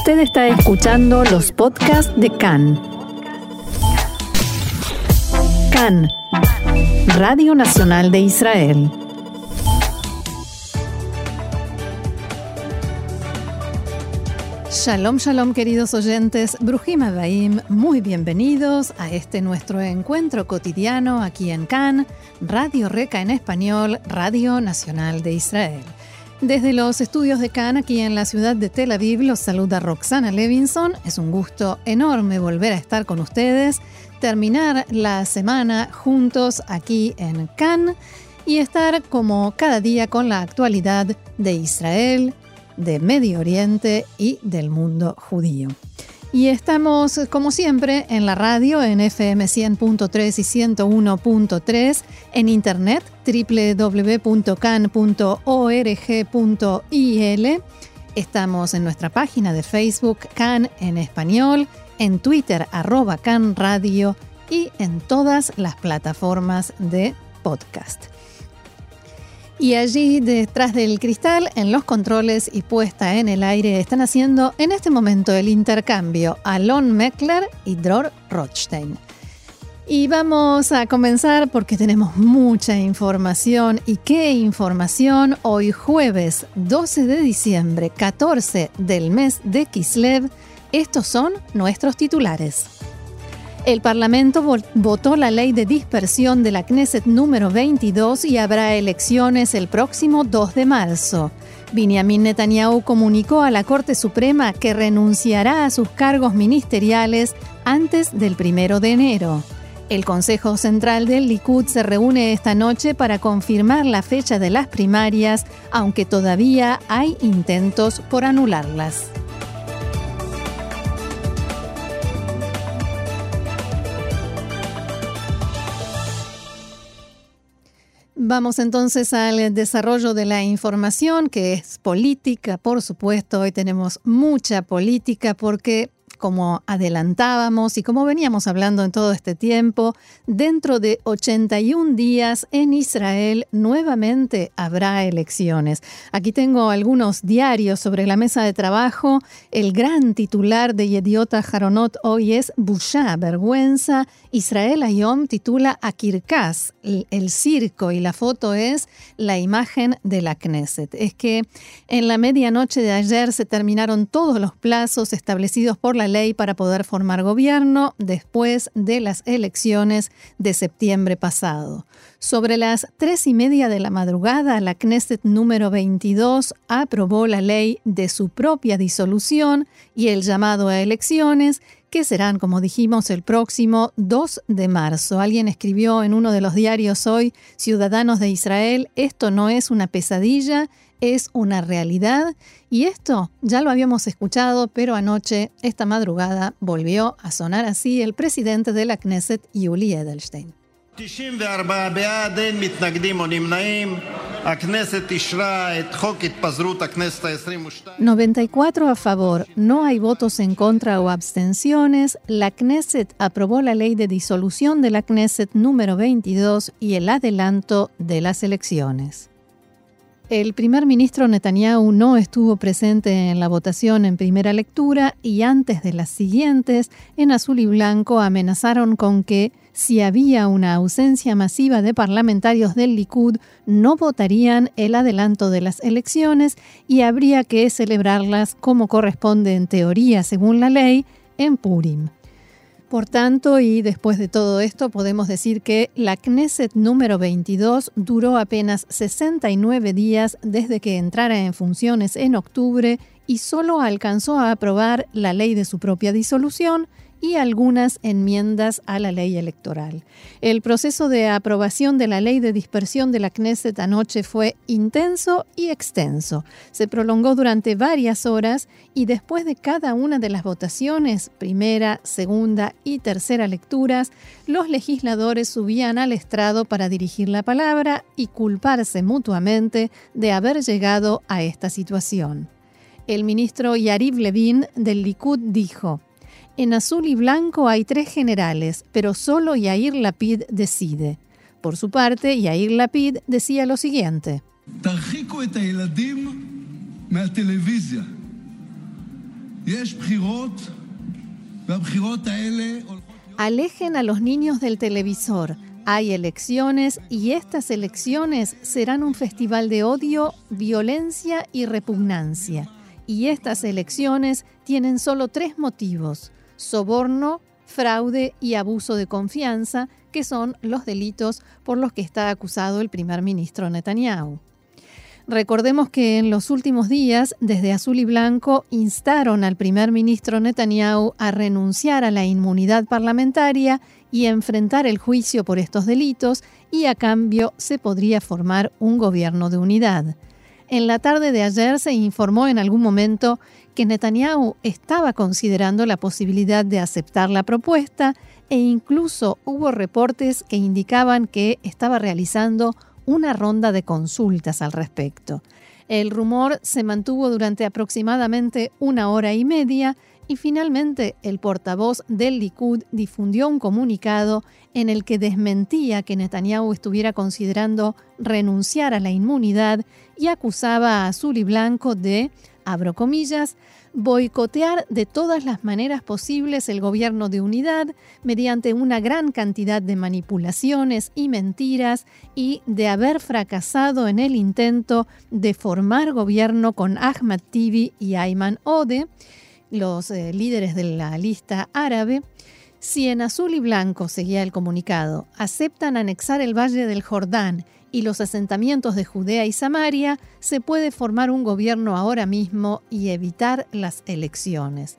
Usted está escuchando los podcasts de CAN. CAN, Radio Nacional de Israel. Shalom, shalom queridos oyentes, Brujim Abaim, muy bienvenidos a este nuestro encuentro cotidiano aquí en CAN, Radio Reca en español, Radio Nacional de Israel. Desde los estudios de Cannes, aquí en la ciudad de Tel Aviv, los saluda Roxana Levinson. Es un gusto enorme volver a estar con ustedes, terminar la semana juntos aquí en Cannes y estar como cada día con la actualidad de Israel, de Medio Oriente y del mundo judío. Y estamos, como siempre, en la radio, en FM 100.3 y 101.3, en internet, www.can.org.il. Estamos en nuestra página de Facebook, Can en español, en Twitter, arroba Can Radio y en todas las plataformas de podcast. Y allí detrás del cristal, en los controles y puesta en el aire, están haciendo en este momento el intercambio Alon Meckler y Dror Rothstein. Y vamos a comenzar porque tenemos mucha información. ¿Y qué información? Hoy jueves 12 de diciembre, 14 del mes de Kislev, estos son nuestros titulares. El Parlamento votó la ley de dispersión de la Knesset número 22 y habrá elecciones el próximo 2 de marzo. Benjamin Netanyahu comunicó a la Corte Suprema que renunciará a sus cargos ministeriales antes del 1 de enero. El Consejo Central del Likud se reúne esta noche para confirmar la fecha de las primarias, aunque todavía hay intentos por anularlas. Vamos entonces al desarrollo de la información, que es política, por supuesto. Hoy tenemos mucha política porque como adelantábamos y como veníamos hablando en todo este tiempo, dentro de 81 días en Israel nuevamente habrá elecciones. Aquí tengo algunos diarios sobre la mesa de trabajo. El gran titular de Yediota Haronot hoy es Busha, vergüenza. Israel Ayom titula a Kirkas, el circo, y la foto es la imagen de la Knesset. Es que en la medianoche de ayer se terminaron todos los plazos establecidos por la ley para poder formar gobierno después de las elecciones de septiembre pasado. Sobre las tres y media de la madrugada, la Knesset número 22 aprobó la ley de su propia disolución y el llamado a elecciones que serán, como dijimos, el próximo 2 de marzo. Alguien escribió en uno de los diarios hoy, Ciudadanos de Israel, esto no es una pesadilla, es una realidad y esto ya lo habíamos escuchado, pero anoche, esta madrugada, volvió a sonar así el presidente de la Knesset, Yuli Edelstein. 94 a favor, no hay votos en contra o abstenciones. La Knesset aprobó la ley de disolución de la Knesset número 22 y el adelanto de las elecciones. El primer ministro Netanyahu no estuvo presente en la votación en primera lectura y antes de las siguientes, en azul y blanco amenazaron con que si había una ausencia masiva de parlamentarios del Likud, no votarían el adelanto de las elecciones y habría que celebrarlas como corresponde en teoría según la ley en Purim. Por tanto, y después de todo esto, podemos decir que la Knesset número 22 duró apenas 69 días desde que entrara en funciones en octubre y solo alcanzó a aprobar la ley de su propia disolución y algunas enmiendas a la ley electoral. El proceso de aprobación de la ley de dispersión de la Knesset anoche fue intenso y extenso. Se prolongó durante varias horas y después de cada una de las votaciones, primera, segunda y tercera lecturas, los legisladores subían al estrado para dirigir la palabra y culparse mutuamente de haber llegado a esta situación. El ministro Yariv Levin del Likud dijo, en azul y blanco hay tres generales, pero solo Yair Lapid decide. Por su parte, Yair Lapid decía lo siguiente. Alejen a los niños del televisor. Hay elecciones y estas elecciones serán un festival de odio, violencia y repugnancia. Y estas elecciones tienen solo tres motivos, soborno, fraude y abuso de confianza, que son los delitos por los que está acusado el primer ministro Netanyahu. Recordemos que en los últimos días, desde Azul y Blanco, instaron al primer ministro Netanyahu a renunciar a la inmunidad parlamentaria y enfrentar el juicio por estos delitos y a cambio se podría formar un gobierno de unidad. En la tarde de ayer se informó en algún momento que Netanyahu estaba considerando la posibilidad de aceptar la propuesta e incluso hubo reportes que indicaban que estaba realizando una ronda de consultas al respecto. El rumor se mantuvo durante aproximadamente una hora y media y finalmente el portavoz del Likud difundió un comunicado en el que desmentía que Netanyahu estuviera considerando renunciar a la inmunidad y acusaba a Azul y Blanco de abro comillas, boicotear de todas las maneras posibles el gobierno de unidad mediante una gran cantidad de manipulaciones y mentiras y de haber fracasado en el intento de formar gobierno con Ahmad Tibi y Ayman Ode, los eh, líderes de la lista árabe, si en azul y blanco, seguía el comunicado, aceptan anexar el Valle del Jordán y los asentamientos de Judea y Samaria, se puede formar un gobierno ahora mismo y evitar las elecciones.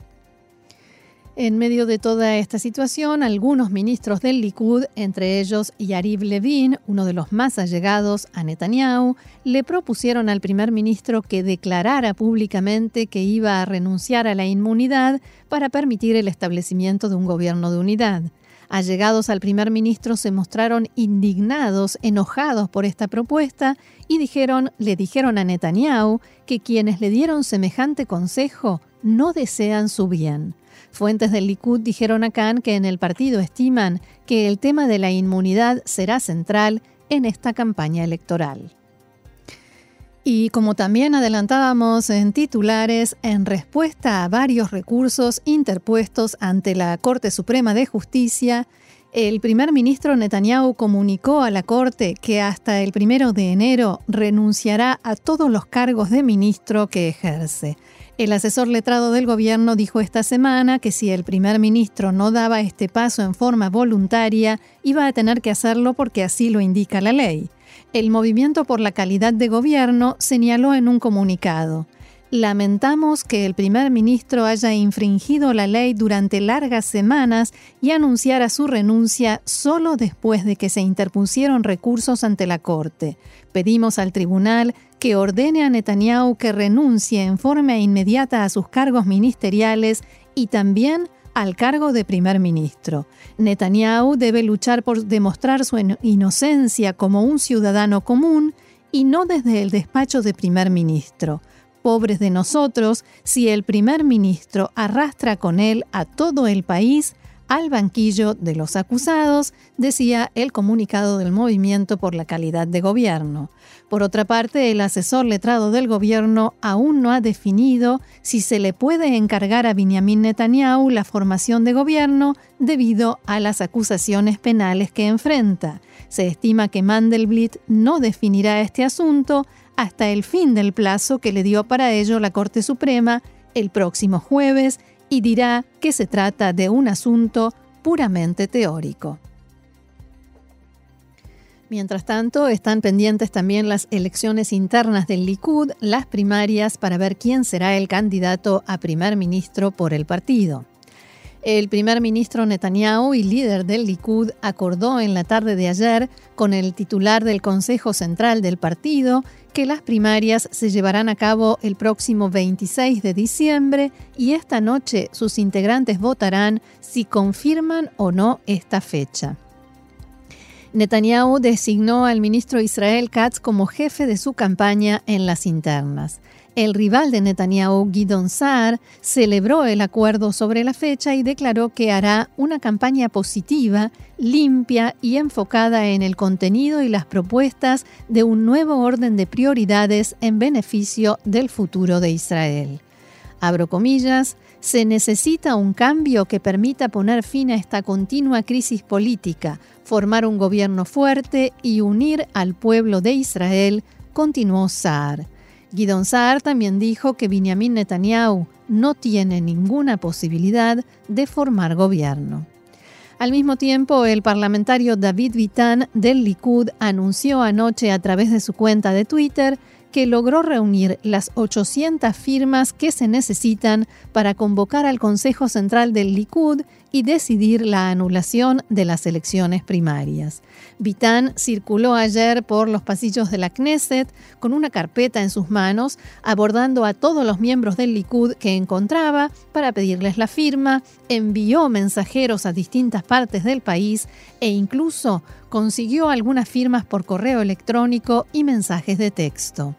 En medio de toda esta situación, algunos ministros del Likud, entre ellos Yariv Levin, uno de los más allegados a Netanyahu, le propusieron al primer ministro que declarara públicamente que iba a renunciar a la inmunidad para permitir el establecimiento de un gobierno de unidad. Allegados al primer ministro se mostraron indignados, enojados por esta propuesta y dijeron, le dijeron a Netanyahu que quienes le dieron semejante consejo no desean su bien. Fuentes del Likud dijeron a Khan que en el partido estiman que el tema de la inmunidad será central en esta campaña electoral. Y como también adelantábamos en titulares, en respuesta a varios recursos interpuestos ante la Corte Suprema de Justicia, el primer ministro Netanyahu comunicó a la Corte que hasta el primero de enero renunciará a todos los cargos de ministro que ejerce. El asesor letrado del gobierno dijo esta semana que si el primer ministro no daba este paso en forma voluntaria, iba a tener que hacerlo porque así lo indica la ley. El Movimiento por la Calidad de Gobierno señaló en un comunicado, Lamentamos que el primer ministro haya infringido la ley durante largas semanas y anunciara su renuncia solo después de que se interpusieron recursos ante la Corte. Pedimos al tribunal que ordene a Netanyahu que renuncie en forma inmediata a sus cargos ministeriales y también al cargo de primer ministro. Netanyahu debe luchar por demostrar su inocencia como un ciudadano común y no desde el despacho de primer ministro pobres de nosotros si el primer ministro arrastra con él a todo el país al banquillo de los acusados, decía el comunicado del Movimiento por la Calidad de Gobierno. Por otra parte, el asesor letrado del gobierno aún no ha definido si se le puede encargar a Benjamin Netanyahu la formación de gobierno debido a las acusaciones penales que enfrenta. Se estima que Mandelblit no definirá este asunto hasta el fin del plazo que le dio para ello la Corte Suprema el próximo jueves y dirá que se trata de un asunto puramente teórico. Mientras tanto, están pendientes también las elecciones internas del Likud, las primarias, para ver quién será el candidato a primer ministro por el partido. El primer ministro Netanyahu y líder del Likud acordó en la tarde de ayer con el titular del Consejo Central del partido que las primarias se llevarán a cabo el próximo 26 de diciembre y esta noche sus integrantes votarán si confirman o no esta fecha. Netanyahu designó al ministro Israel Katz como jefe de su campaña en las internas. El rival de Netanyahu, Gidon Saar, celebró el acuerdo sobre la fecha y declaró que hará una campaña positiva, limpia y enfocada en el contenido y las propuestas de un nuevo orden de prioridades en beneficio del futuro de Israel. Abro comillas, se necesita un cambio que permita poner fin a esta continua crisis política, formar un gobierno fuerte y unir al pueblo de Israel, continuó Saar. Guidon Saar también dijo que Benjamin Netanyahu no tiene ninguna posibilidad de formar gobierno. Al mismo tiempo, el parlamentario David Vitan del Likud anunció anoche a través de su cuenta de Twitter que logró reunir las 800 firmas que se necesitan para convocar al Consejo Central del Likud y decidir la anulación de las elecciones primarias. Vitán circuló ayer por los pasillos de la Knesset con una carpeta en sus manos, abordando a todos los miembros del Likud que encontraba para pedirles la firma, envió mensajeros a distintas partes del país e incluso consiguió algunas firmas por correo electrónico y mensajes de texto.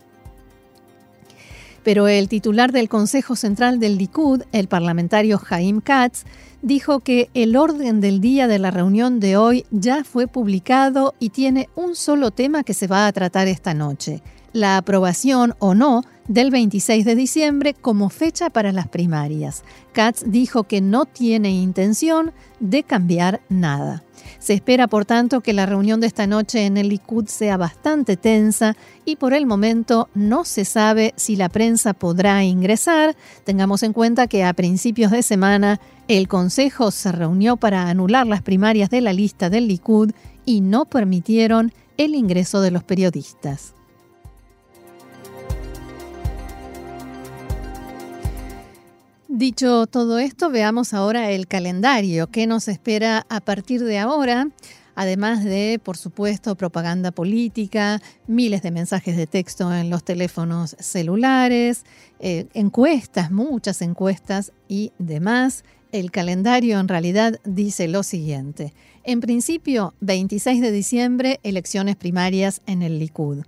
Pero el titular del Consejo Central del Likud, el parlamentario Jaim Katz, dijo que el orden del día de la reunión de hoy ya fue publicado y tiene un solo tema que se va a tratar esta noche, la aprobación o no del 26 de diciembre como fecha para las primarias. Katz dijo que no tiene intención de cambiar nada. Se espera, por tanto, que la reunión de esta noche en el Likud sea bastante tensa y por el momento no se sabe si la prensa podrá ingresar. Tengamos en cuenta que a principios de semana el Consejo se reunió para anular las primarias de la lista del Likud y no permitieron el ingreso de los periodistas. Dicho todo esto, veamos ahora el calendario que nos espera a partir de ahora, además de, por supuesto, propaganda política, miles de mensajes de texto en los teléfonos celulares, eh, encuestas, muchas encuestas y demás. El calendario en realidad dice lo siguiente. En principio, 26 de diciembre, elecciones primarias en el Likud.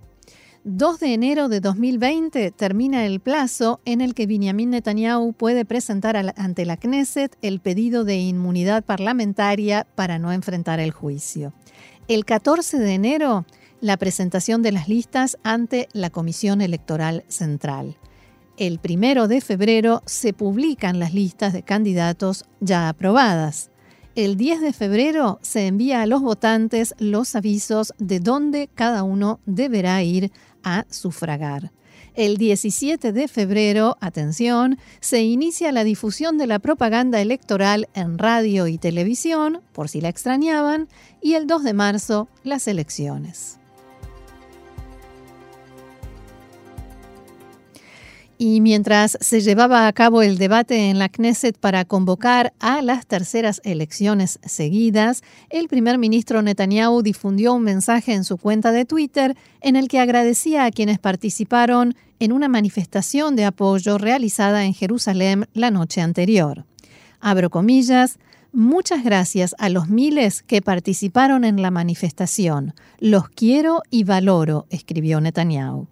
2 de enero de 2020 termina el plazo en el que Benjamin Netanyahu puede presentar ante la Knesset el pedido de inmunidad parlamentaria para no enfrentar el juicio. El 14 de enero, la presentación de las listas ante la Comisión Electoral Central. El 1 de febrero se publican las listas de candidatos ya aprobadas. El 10 de febrero se envía a los votantes los avisos de dónde cada uno deberá ir a sufragar. El 17 de febrero, atención, se inicia la difusión de la propaganda electoral en radio y televisión, por si la extrañaban, y el 2 de marzo, las elecciones. Y mientras se llevaba a cabo el debate en la Knesset para convocar a las terceras elecciones seguidas, el primer ministro Netanyahu difundió un mensaje en su cuenta de Twitter en el que agradecía a quienes participaron en una manifestación de apoyo realizada en Jerusalén la noche anterior. Abro comillas, Muchas gracias a los miles que participaron en la manifestación. Los quiero y valoro, escribió Netanyahu.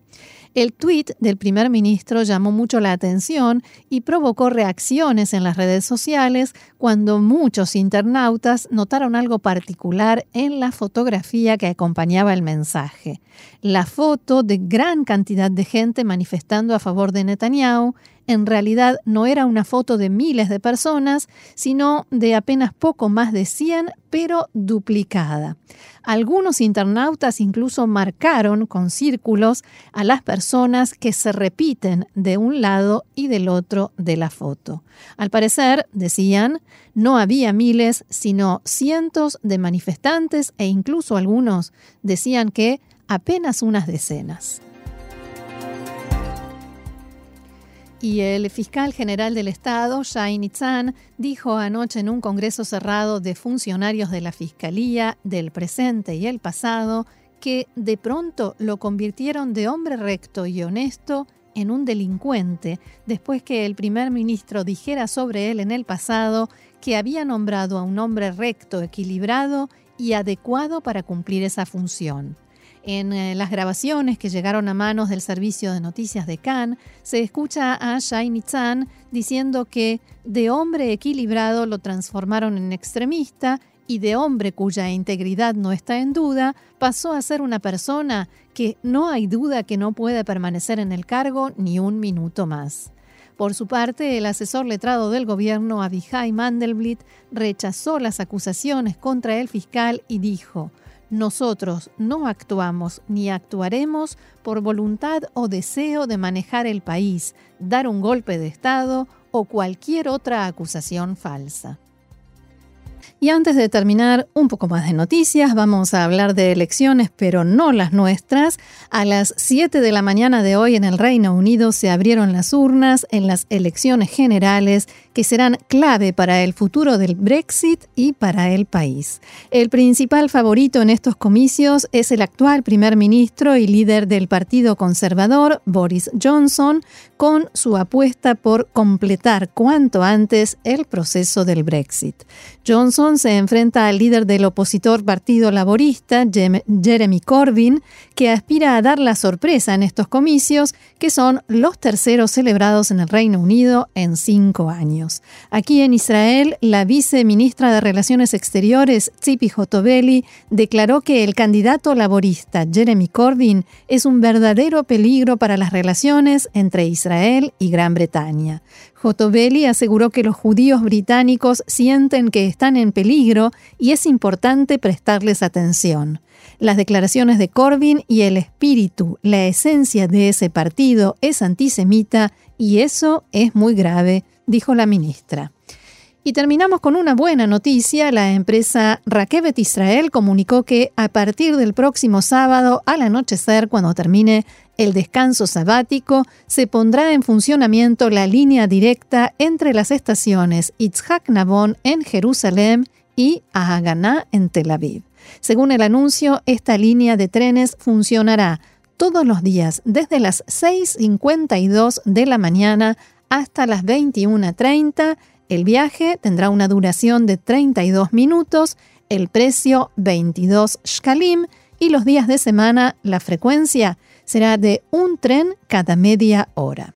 El tuit del primer ministro llamó mucho la atención y provocó reacciones en las redes sociales cuando muchos internautas notaron algo particular en la fotografía que acompañaba el mensaje. La foto de gran cantidad de gente manifestando a favor de Netanyahu en realidad no era una foto de miles de personas, sino de apenas poco más de 100, pero duplicada. Algunos internautas incluso marcaron con círculos a las personas que se repiten de un lado y del otro de la foto. Al parecer, decían, no había miles, sino cientos de manifestantes e incluso algunos decían que apenas unas decenas. Y el fiscal general del Estado, Shai Nitzan, dijo anoche en un congreso cerrado de funcionarios de la Fiscalía del presente y el pasado que de pronto lo convirtieron de hombre recto y honesto en un delincuente después que el primer ministro dijera sobre él en el pasado que había nombrado a un hombre recto, equilibrado y adecuado para cumplir esa función. En eh, las grabaciones que llegaron a manos del servicio de noticias de Cannes, se escucha a Shai Nitzan diciendo que de hombre equilibrado lo transformaron en extremista y de hombre cuya integridad no está en duda, pasó a ser una persona que no hay duda que no puede permanecer en el cargo ni un minuto más. Por su parte, el asesor letrado del gobierno, Abihai Mandelblit, rechazó las acusaciones contra el fiscal y dijo, nosotros no actuamos ni actuaremos por voluntad o deseo de manejar el país, dar un golpe de Estado o cualquier otra acusación falsa. Y antes de terminar, un poco más de noticias, vamos a hablar de elecciones, pero no las nuestras. A las 7 de la mañana de hoy en el Reino Unido se abrieron las urnas en las elecciones generales que serán clave para el futuro del Brexit y para el país. El principal favorito en estos comicios es el actual primer ministro y líder del Partido Conservador, Boris Johnson, con su apuesta por completar cuanto antes el proceso del Brexit. Johnson se enfrenta al líder del opositor Partido Laborista, Jeremy Corbyn, que aspira a dar la sorpresa en estos comicios, que son los terceros celebrados en el Reino Unido en cinco años. Aquí en Israel, la viceministra de Relaciones Exteriores, Tzipi Hotobelli, declaró que el candidato laborista Jeremy Corbyn es un verdadero peligro para las relaciones entre Israel y Gran Bretaña. Jotobelli aseguró que los judíos británicos sienten que están en peligro y es importante prestarles atención. Las declaraciones de Corbyn y el espíritu, la esencia de ese partido es antisemita y eso es muy grave, dijo la ministra. Y terminamos con una buena noticia. La empresa Rakevet Israel comunicó que a partir del próximo sábado al anochecer, cuando termine el descanso sabático, se pondrá en funcionamiento la línea directa entre las estaciones Itzhak Nabon en Jerusalén y Ahaganá en Tel Aviv. Según el anuncio, esta línea de trenes funcionará todos los días desde las 6.52 de la mañana hasta las 21.30 el viaje tendrá una duración de 32 minutos, el precio 22 shkalim y los días de semana la frecuencia será de un tren cada media hora.